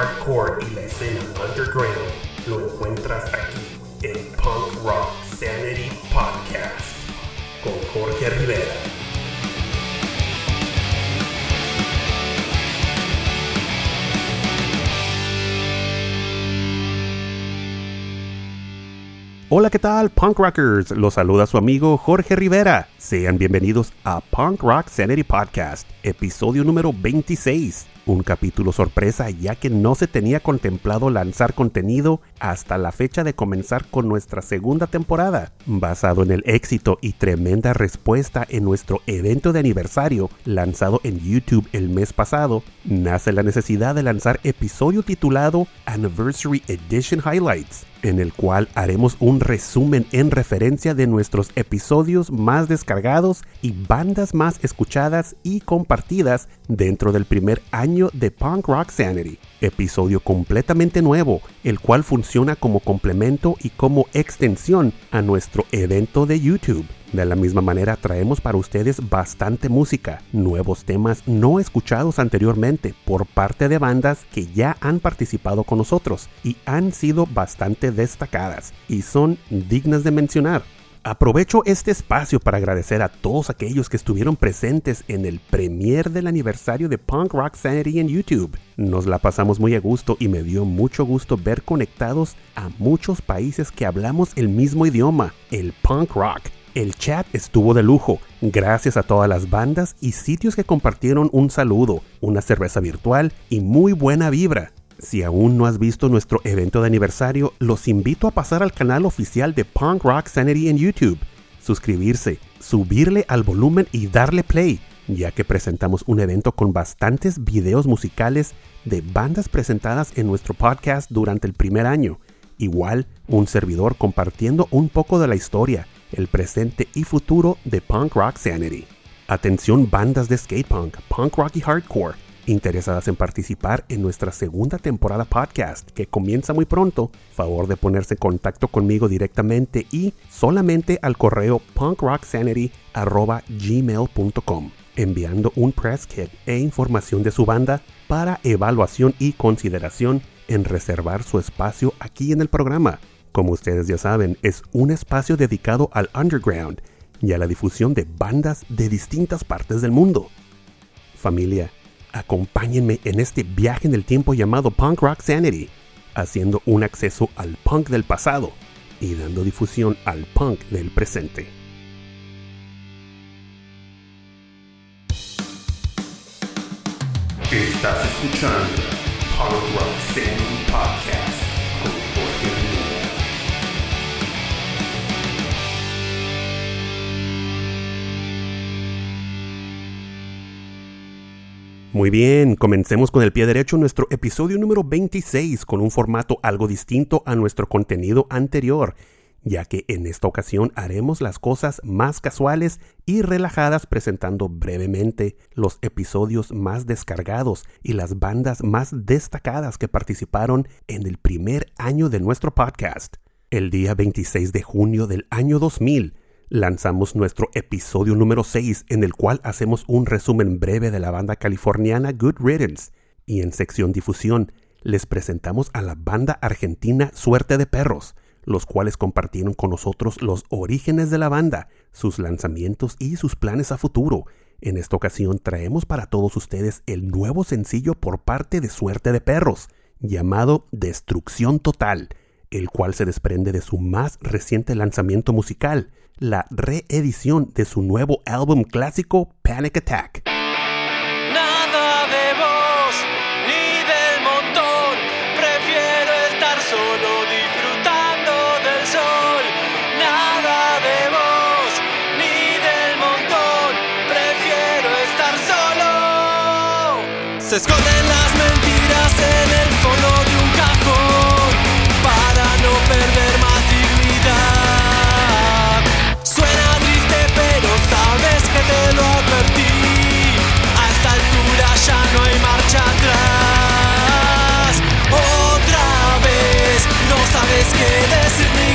hardcore y la escena underground lo encuentras aquí en Punk Rock Sanity Podcast con Jorge Rivera. Hola, ¿qué tal, punk rockers? Los saluda su amigo Jorge Rivera. Sean bienvenidos a Punk Rock Sanity Podcast, episodio número 26 un capítulo sorpresa ya que no se tenía contemplado lanzar contenido hasta la fecha de comenzar con nuestra segunda temporada. Basado en el éxito y tremenda respuesta en nuestro evento de aniversario lanzado en YouTube el mes pasado, nace la necesidad de lanzar episodio titulado Anniversary Edition Highlights en el cual haremos un resumen en referencia de nuestros episodios más descargados y bandas más escuchadas y compartidas dentro del primer año de Punk Rock Sanity. Episodio completamente nuevo, el cual funciona como complemento y como extensión a nuestro evento de YouTube. De la misma manera traemos para ustedes bastante música, nuevos temas no escuchados anteriormente por parte de bandas que ya han participado con nosotros y han sido bastante destacadas y son dignas de mencionar. Aprovecho este espacio para agradecer a todos aquellos que estuvieron presentes en el premier del aniversario de Punk Rock Sanity en YouTube. Nos la pasamos muy a gusto y me dio mucho gusto ver conectados a muchos países que hablamos el mismo idioma, el punk rock. El chat estuvo de lujo, gracias a todas las bandas y sitios que compartieron un saludo, una cerveza virtual y muy buena vibra. Si aún no has visto nuestro evento de aniversario, los invito a pasar al canal oficial de Punk Rock Sanity en YouTube, suscribirse, subirle al volumen y darle play, ya que presentamos un evento con bastantes videos musicales de bandas presentadas en nuestro podcast durante el primer año. Igual, un servidor compartiendo un poco de la historia el presente y futuro de Punk Rock Sanity. Atención bandas de skate punk, punk rock y hardcore, interesadas en participar en nuestra segunda temporada podcast que comienza muy pronto, favor de ponerse en contacto conmigo directamente y solamente al correo punkrocksanity.gmail.com enviando un press kit e información de su banda para evaluación y consideración en reservar su espacio aquí en el programa como ustedes ya saben, es un espacio dedicado al underground y a la difusión de bandas de distintas partes del mundo. Familia, acompáñenme en este viaje en el tiempo llamado Punk Rock Sanity, haciendo un acceso al punk del pasado y dando difusión al punk del presente. Estás escuchando Punk Rock Sanity Muy bien, comencemos con el pie derecho nuestro episodio número 26 con un formato algo distinto a nuestro contenido anterior, ya que en esta ocasión haremos las cosas más casuales y relajadas presentando brevemente los episodios más descargados y las bandas más destacadas que participaron en el primer año de nuestro podcast. El día 26 de junio del año 2000, lanzamos nuestro episodio número 6 en el cual hacemos un resumen breve de la banda californiana Good Riddance y en sección difusión les presentamos a la banda argentina Suerte de Perros, los cuales compartieron con nosotros los orígenes de la banda, sus lanzamientos y sus planes a futuro. En esta ocasión traemos para todos ustedes el nuevo sencillo por parte de Suerte de Perros, llamado Destrucción Total, el cual se desprende de su más reciente lanzamiento musical, la reedición de su nuevo álbum clásico Panic Attack. Nada de vos ni del montón, prefiero estar solo disfrutando del sol. Nada de vos ni del montón, prefiero estar solo. Se esconden las mentiras en el fondo que decirme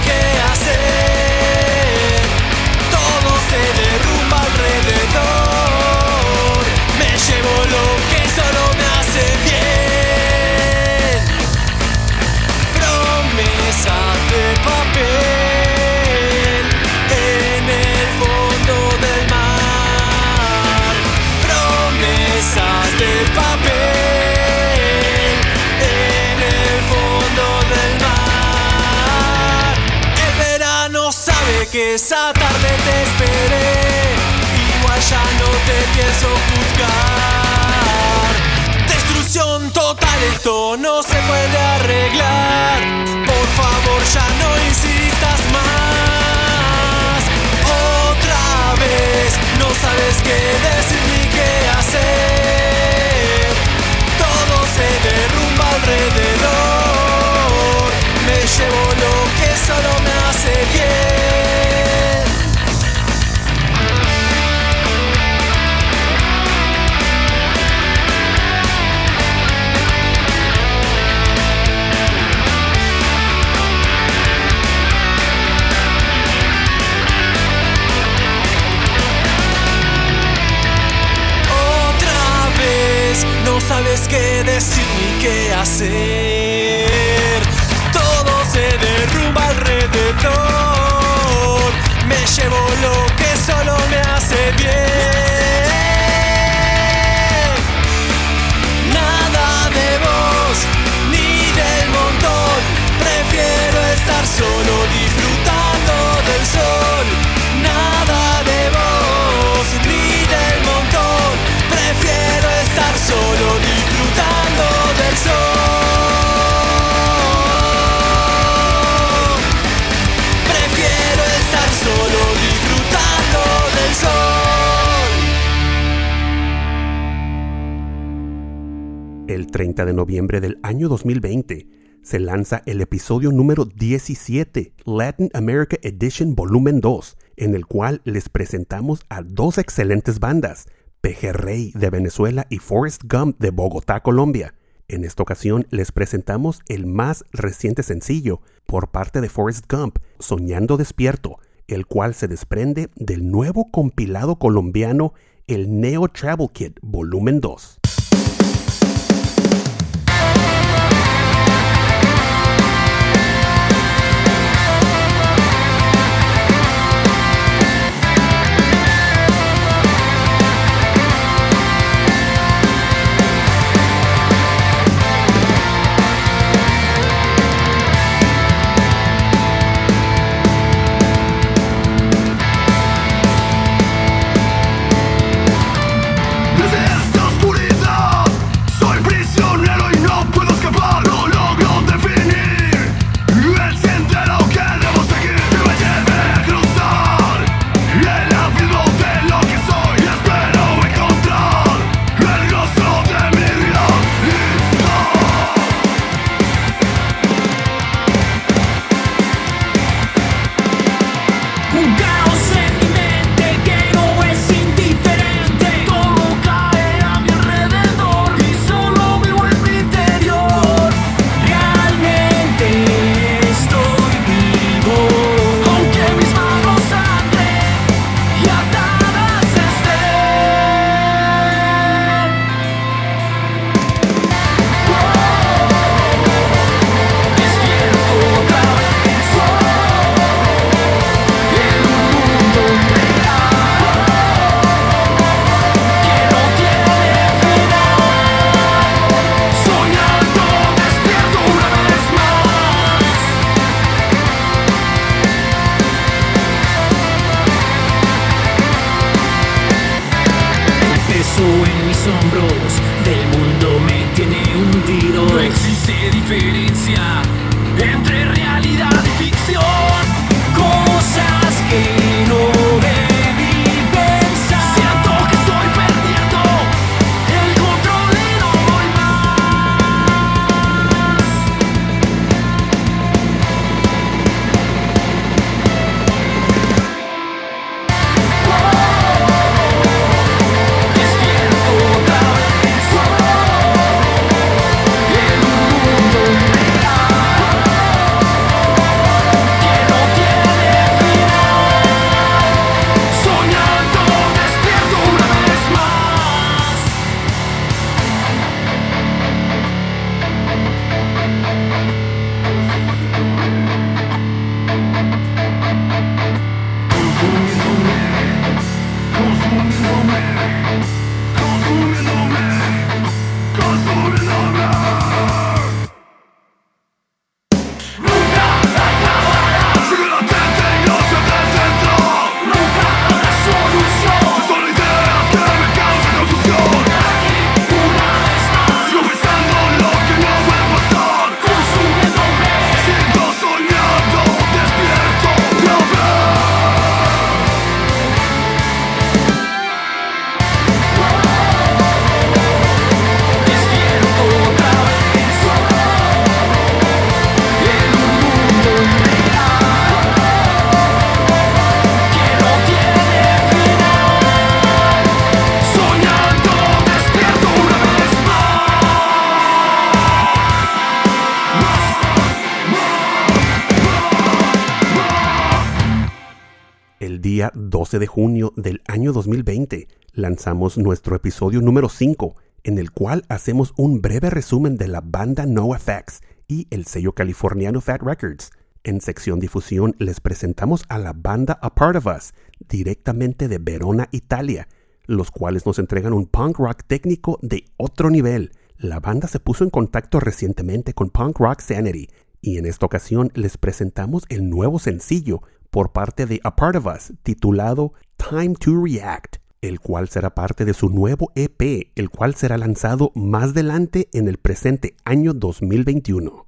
que esa tarde te esperé. Igual ya no te pienso juzgar. Destrucción total, esto no se puede arreglar. Por favor, ya no insistas más. Otra vez, no sabes qué decir ni qué hacer. Todo se derrumba alrededor. Me llevo lo que solo me sabes qué decir ni qué hacer. Todo se derrumba alrededor. Me llevo lo que solo me hace bien. El 30 de noviembre del año 2020 se lanza el episodio número 17, Latin America Edition Volumen 2, en el cual les presentamos a dos excelentes bandas, Pejerrey de Venezuela y Forrest Gump de Bogotá, Colombia. En esta ocasión les presentamos el más reciente sencillo por parte de Forrest Gump, Soñando Despierto, el cual se desprende del nuevo compilado colombiano el Neo Travel Kit Volumen 2. 12 de junio del año 2020 lanzamos nuestro episodio número 5, en el cual hacemos un breve resumen de la banda NoFX y el sello californiano Fat Records. En sección difusión les presentamos a la banda A Part of Us, directamente de Verona, Italia, los cuales nos entregan un punk rock técnico de otro nivel. La banda se puso en contacto recientemente con Punk Rock Sanity y en esta ocasión les presentamos el nuevo sencillo por parte de A Part of Us titulado Time to React, el cual será parte de su nuevo EP, el cual será lanzado más adelante en el presente año 2021.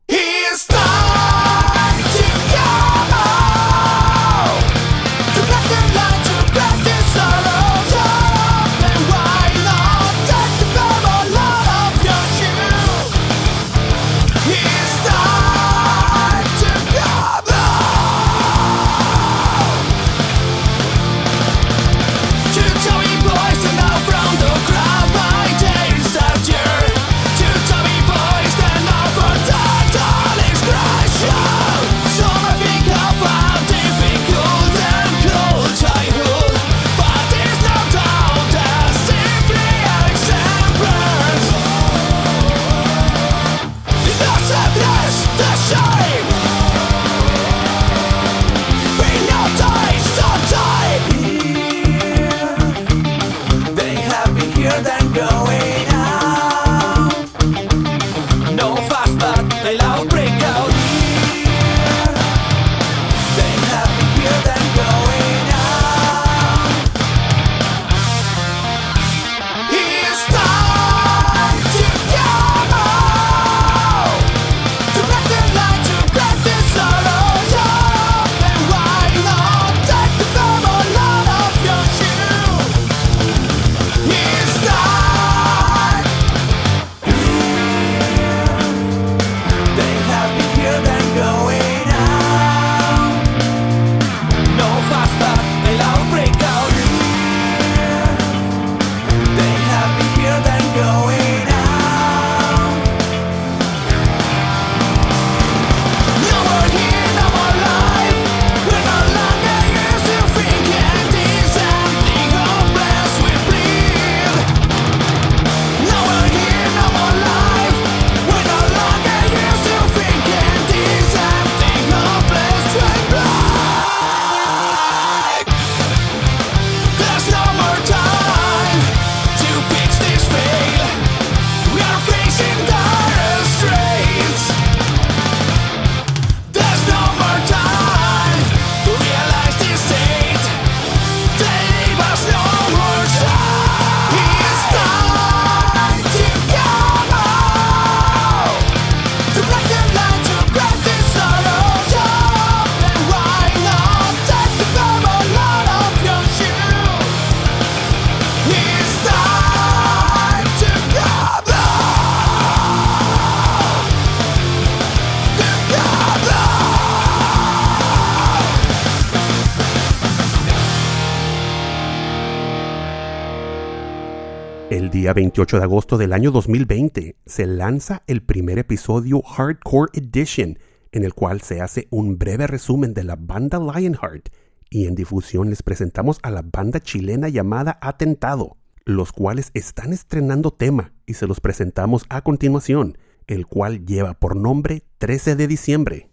El día 28 de agosto del año 2020 se lanza el primer episodio Hardcore Edition, en el cual se hace un breve resumen de la banda Lionheart, y en difusión les presentamos a la banda chilena llamada Atentado, los cuales están estrenando tema y se los presentamos a continuación, el cual lleva por nombre 13 de diciembre.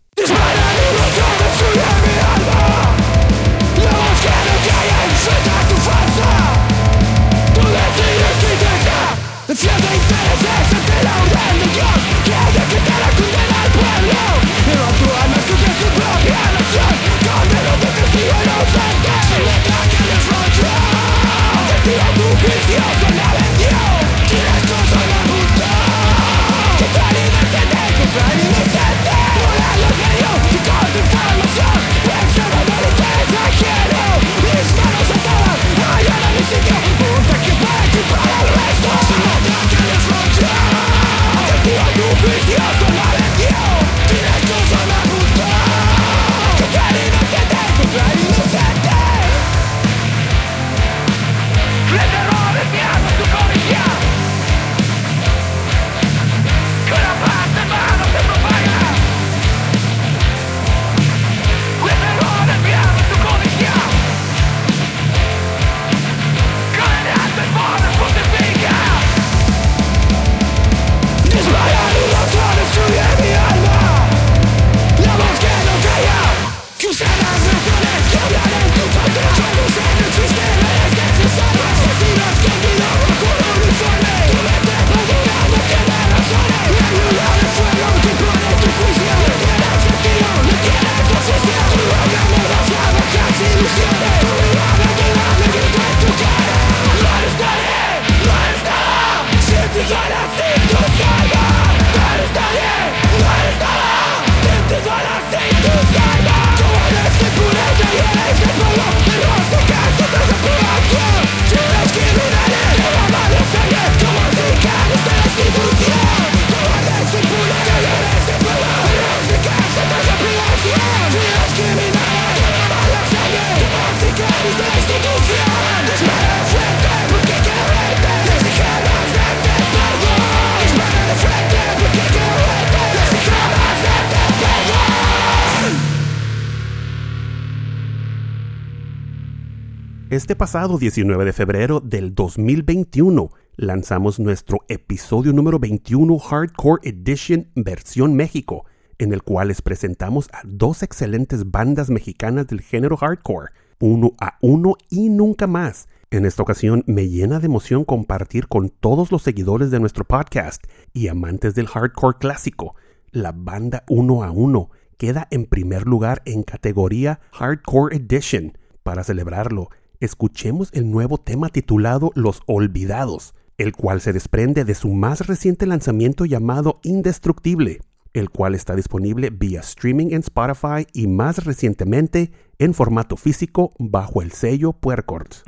Defiende intereses ante la orden de Dios Que decretara condena al pueblo Pero tu alma escoge su propia nación Condeno de testigo inocente Se le ataque el rollo Testigo tu juicio se la vendió Tienes cosa la puta Contra el inocente, contra el inocente Por los medios y contra Este pasado 19 de febrero del 2021 lanzamos nuestro episodio número 21 Hardcore Edition versión México, en el cual les presentamos a dos excelentes bandas mexicanas del género hardcore, uno a uno y nunca más. En esta ocasión me llena de emoción compartir con todos los seguidores de nuestro podcast y amantes del hardcore clásico. La banda uno a uno queda en primer lugar en categoría Hardcore Edition. Para celebrarlo, escuchemos el nuevo tema titulado Los Olvidados, el cual se desprende de su más reciente lanzamiento llamado Indestructible, el cual está disponible vía streaming en Spotify y más recientemente en formato físico bajo el sello Puercords.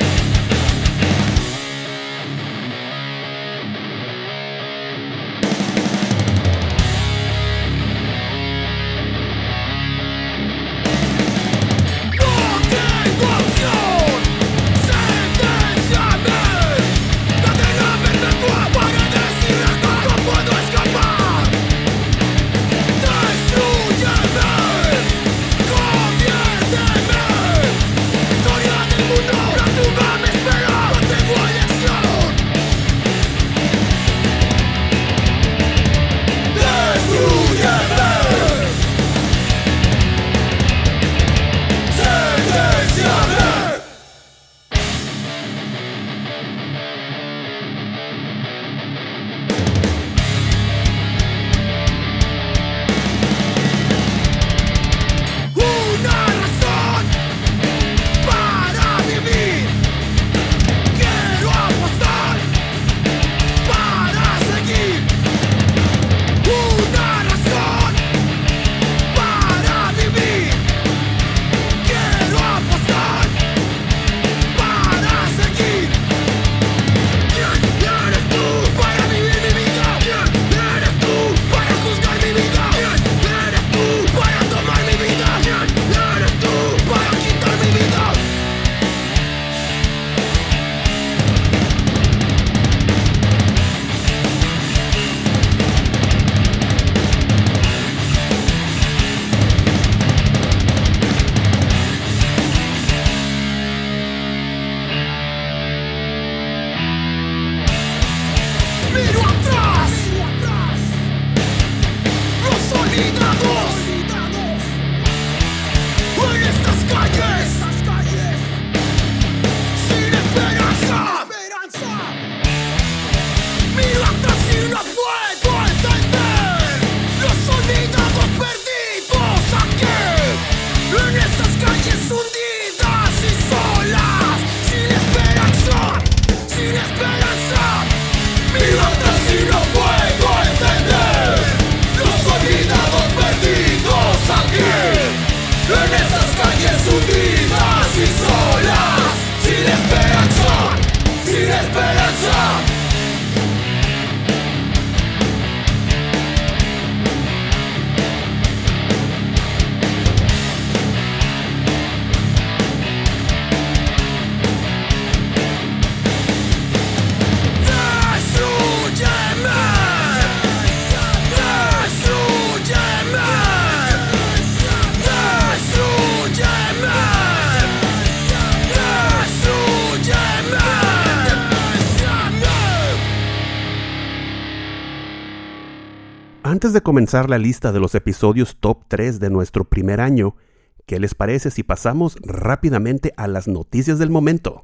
De comenzar la lista de los episodios top 3 de nuestro primer año, ¿qué les parece si pasamos rápidamente a las noticias del momento?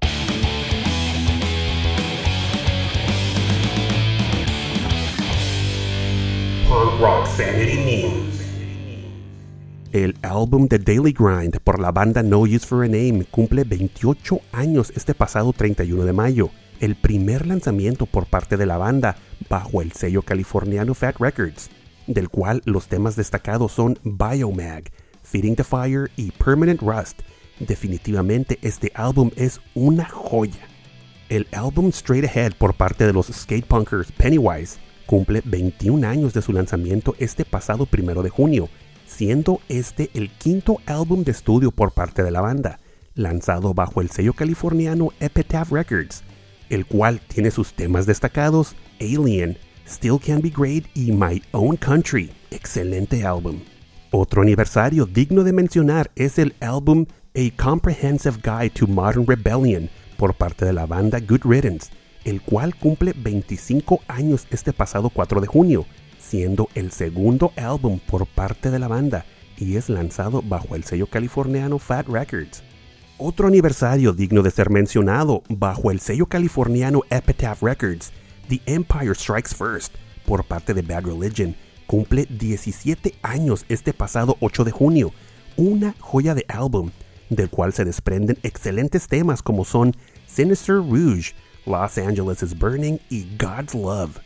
Punk Rock Sanity News. El álbum The Daily Grind por la banda No Use for a Name cumple 28 años este pasado 31 de mayo, el primer lanzamiento por parte de la banda bajo el sello californiano Fat Records, del cual los temas destacados son Biomag, Feeding the Fire y Permanent Rust. Definitivamente este álbum es una joya. El álbum Straight Ahead por parte de los skatepunkers Pennywise cumple 21 años de su lanzamiento este pasado primero de junio, siendo este el quinto álbum de estudio por parte de la banda, lanzado bajo el sello californiano Epitaph Records, el cual tiene sus temas destacados Alien, Still Can Be Great y My Own Country. Excelente álbum. Otro aniversario digno de mencionar es el álbum A Comprehensive Guide to Modern Rebellion por parte de la banda Good Riddance, el cual cumple 25 años este pasado 4 de junio, siendo el segundo álbum por parte de la banda y es lanzado bajo el sello californiano Fat Records. Otro aniversario digno de ser mencionado bajo el sello californiano Epitaph Records, The Empire Strikes First, por parte de Bad Religion, cumple 17 años este pasado 8 de junio, una joya de álbum, del cual se desprenden excelentes temas como son Sinister Rouge, Los Angeles is Burning y God's Love.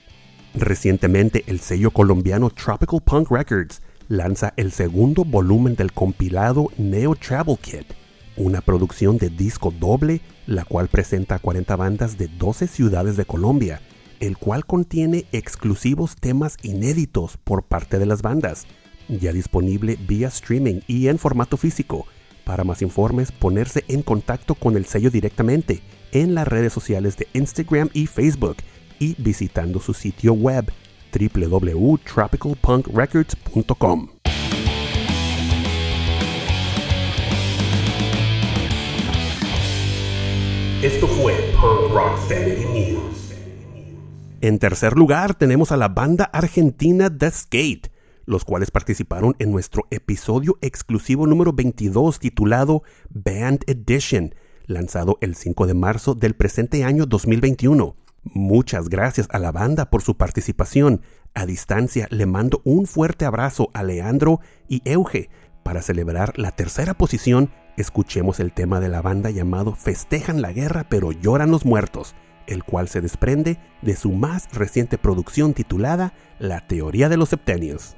Recientemente el sello colombiano Tropical Punk Records lanza el segundo volumen del compilado Neo Travel Kit, una producción de disco doble, la cual presenta 40 bandas de 12 ciudades de Colombia, el cual contiene exclusivos temas inéditos por parte de las bandas, ya disponible vía streaming y en formato físico. Para más informes, ponerse en contacto con el sello directamente en las redes sociales de Instagram y Facebook y visitando su sitio web www.tropicalpunkrecords.com. Esto fue Punk Rock Sanity News. En tercer lugar tenemos a la banda argentina The Skate, los cuales participaron en nuestro episodio exclusivo número 22 titulado Band Edition, lanzado el 5 de marzo del presente año 2021. Muchas gracias a la banda por su participación. A distancia le mando un fuerte abrazo a Leandro y Euge. Para celebrar la tercera posición, escuchemos el tema de la banda llamado Festejan la guerra pero lloran los muertos, el cual se desprende de su más reciente producción titulada La teoría de los septenios.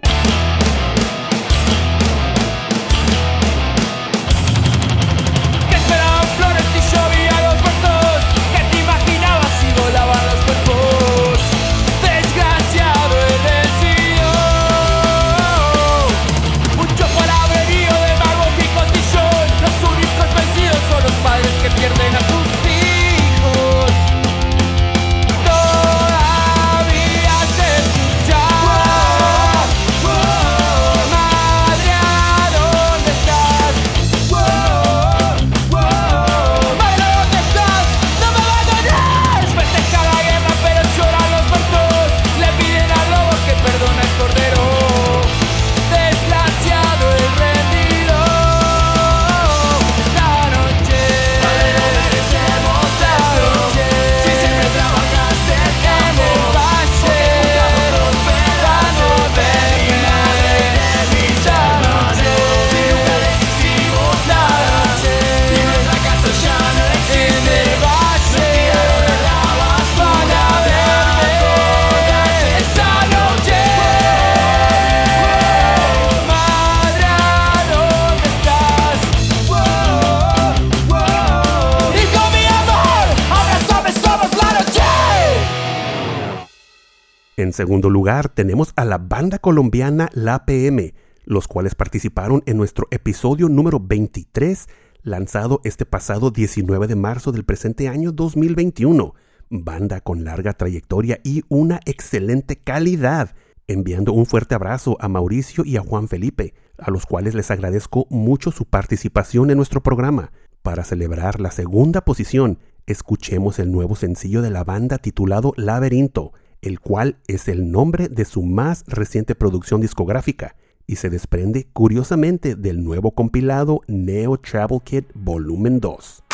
Segundo lugar, tenemos a la banda colombiana La PM, los cuales participaron en nuestro episodio número 23, lanzado este pasado 19 de marzo del presente año 2021. Banda con larga trayectoria y una excelente calidad. Enviando un fuerte abrazo a Mauricio y a Juan Felipe, a los cuales les agradezco mucho su participación en nuestro programa. Para celebrar la segunda posición, escuchemos el nuevo sencillo de la banda titulado Laberinto, el cual es el nombre de su más reciente producción discográfica y se desprende curiosamente del nuevo compilado Neo Travel Kit Volumen 2.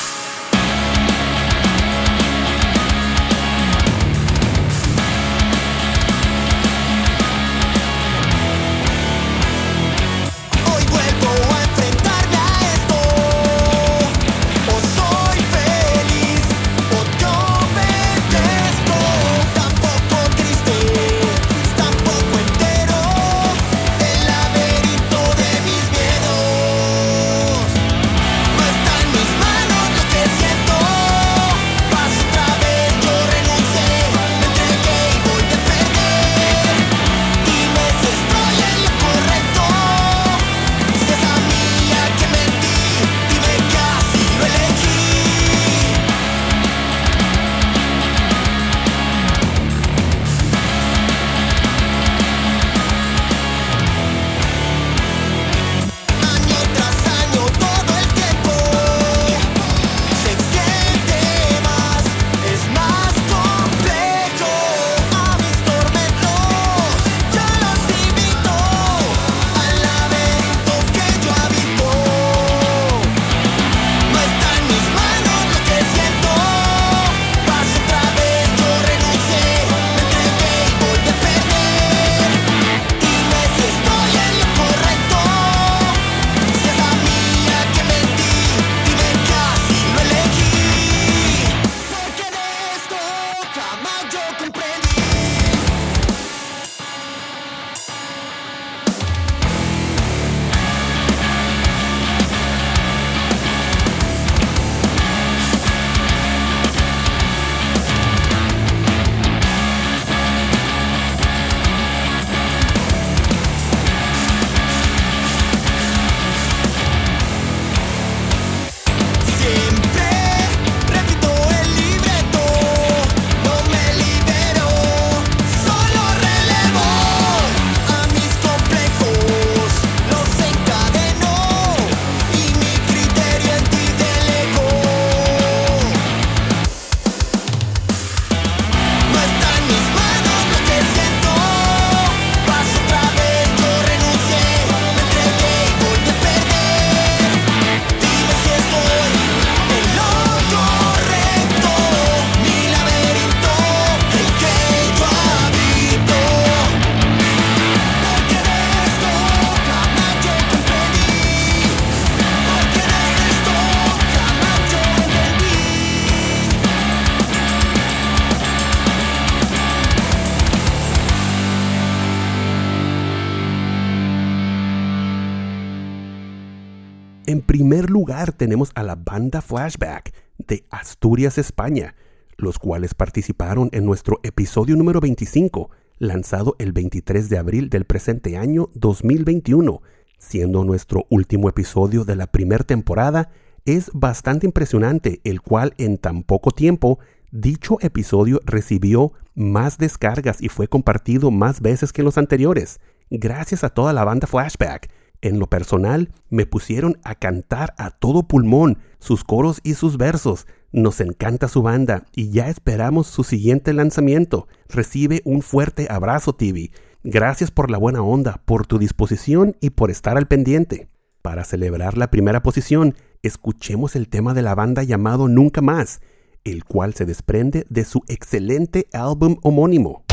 Tenemos a la banda Flashback de Asturias, España, los cuales participaron en nuestro episodio número 25, lanzado el 23 de abril del presente año 2021, siendo nuestro último episodio de la primera temporada. Es bastante impresionante el cual en tan poco tiempo dicho episodio recibió más descargas y fue compartido más veces que los anteriores. Gracias a toda la banda Flashback. En lo personal, me pusieron a cantar a todo pulmón sus coros y sus versos. Nos encanta su banda y ya esperamos su siguiente lanzamiento. Recibe un fuerte abrazo, TV. Gracias por la buena onda, por tu disposición y por estar al pendiente. Para celebrar la primera posición, escuchemos el tema de la banda llamado Nunca Más, el cual se desprende de su excelente álbum homónimo.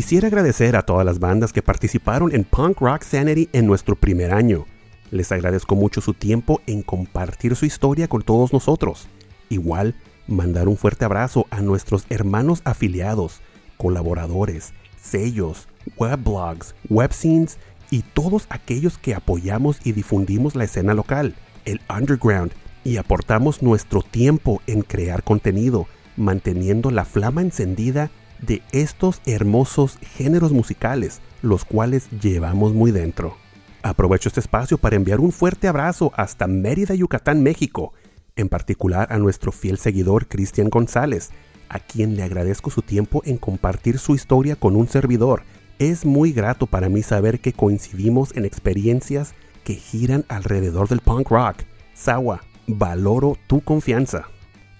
Quisiera agradecer a todas las bandas que participaron en Punk Rock Sanity en nuestro primer año. Les agradezco mucho su tiempo en compartir su historia con todos nosotros. Igual, mandar un fuerte abrazo a nuestros hermanos afiliados, colaboradores, sellos, weblogs, webscenes y todos aquellos que apoyamos y difundimos la escena local, el underground, y aportamos nuestro tiempo en crear contenido, manteniendo la flama encendida de estos hermosos géneros musicales, los cuales llevamos muy dentro. Aprovecho este espacio para enviar un fuerte abrazo hasta Mérida, Yucatán, México, en particular a nuestro fiel seguidor Cristian González, a quien le agradezco su tiempo en compartir su historia con un servidor. Es muy grato para mí saber que coincidimos en experiencias que giran alrededor del punk rock. Sawa, valoro tu confianza.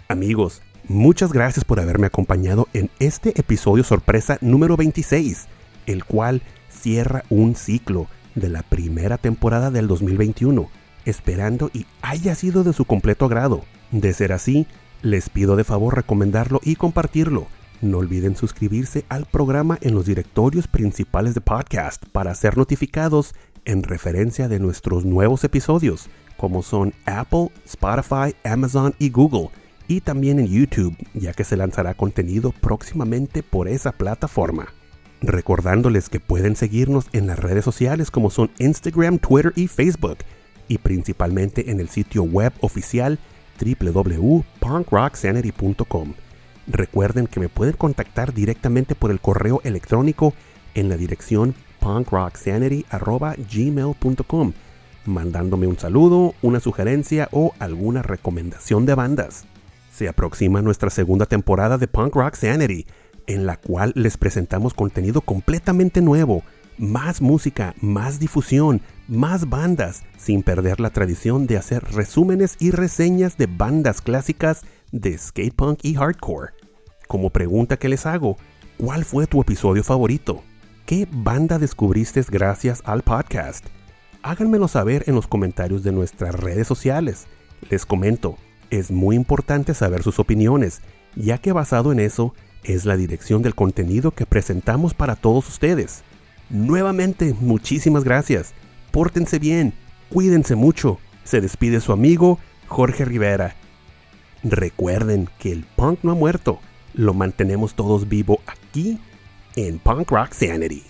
Amigos, muchas gracias por haberme acompañado en este episodio sorpresa número 26, el cual cierra un ciclo de la primera temporada del 2021, esperando y haya sido de su completo agrado. De ser así, les pido de favor recomendarlo y compartirlo. No olviden suscribirse al programa en los directorios principales de podcast para ser notificados en referencia de nuestros nuevos episodios, como son Apple, Spotify, Amazon y Google, y también en YouTube, ya que se lanzará contenido próximamente por esa plataforma. Recordándoles que pueden seguirnos en las redes sociales como son Instagram, Twitter y Facebook, y principalmente en el sitio web oficial www.punkrocksanity.com. Recuerden que me pueden contactar directamente por el correo electrónico en la dirección punkrocksanity.gmail.com, mandándome un saludo, una sugerencia o alguna recomendación de bandas. Se aproxima nuestra segunda temporada de Punk Rock Sanity, en la cual les presentamos contenido completamente nuevo, más música, más difusión, más bandas, sin perder la tradición de hacer resúmenes y reseñas de bandas clásicas de skate punk y hardcore. Como pregunta que les hago, ¿cuál fue tu episodio favorito? ¿Qué banda descubriste gracias al podcast? Háganmelo saber en los comentarios de nuestras redes sociales. Les comento, es muy importante saber sus opiniones, ya que basado en eso es la dirección del contenido que presentamos para todos ustedes. Nuevamente, muchísimas gracias. Pórtense bien, cuídense mucho. Se despide su amigo Jorge Rivera. Recuerden que el punk no ha muerto, lo mantenemos todos vivo aquí en Punk Rock Sanity.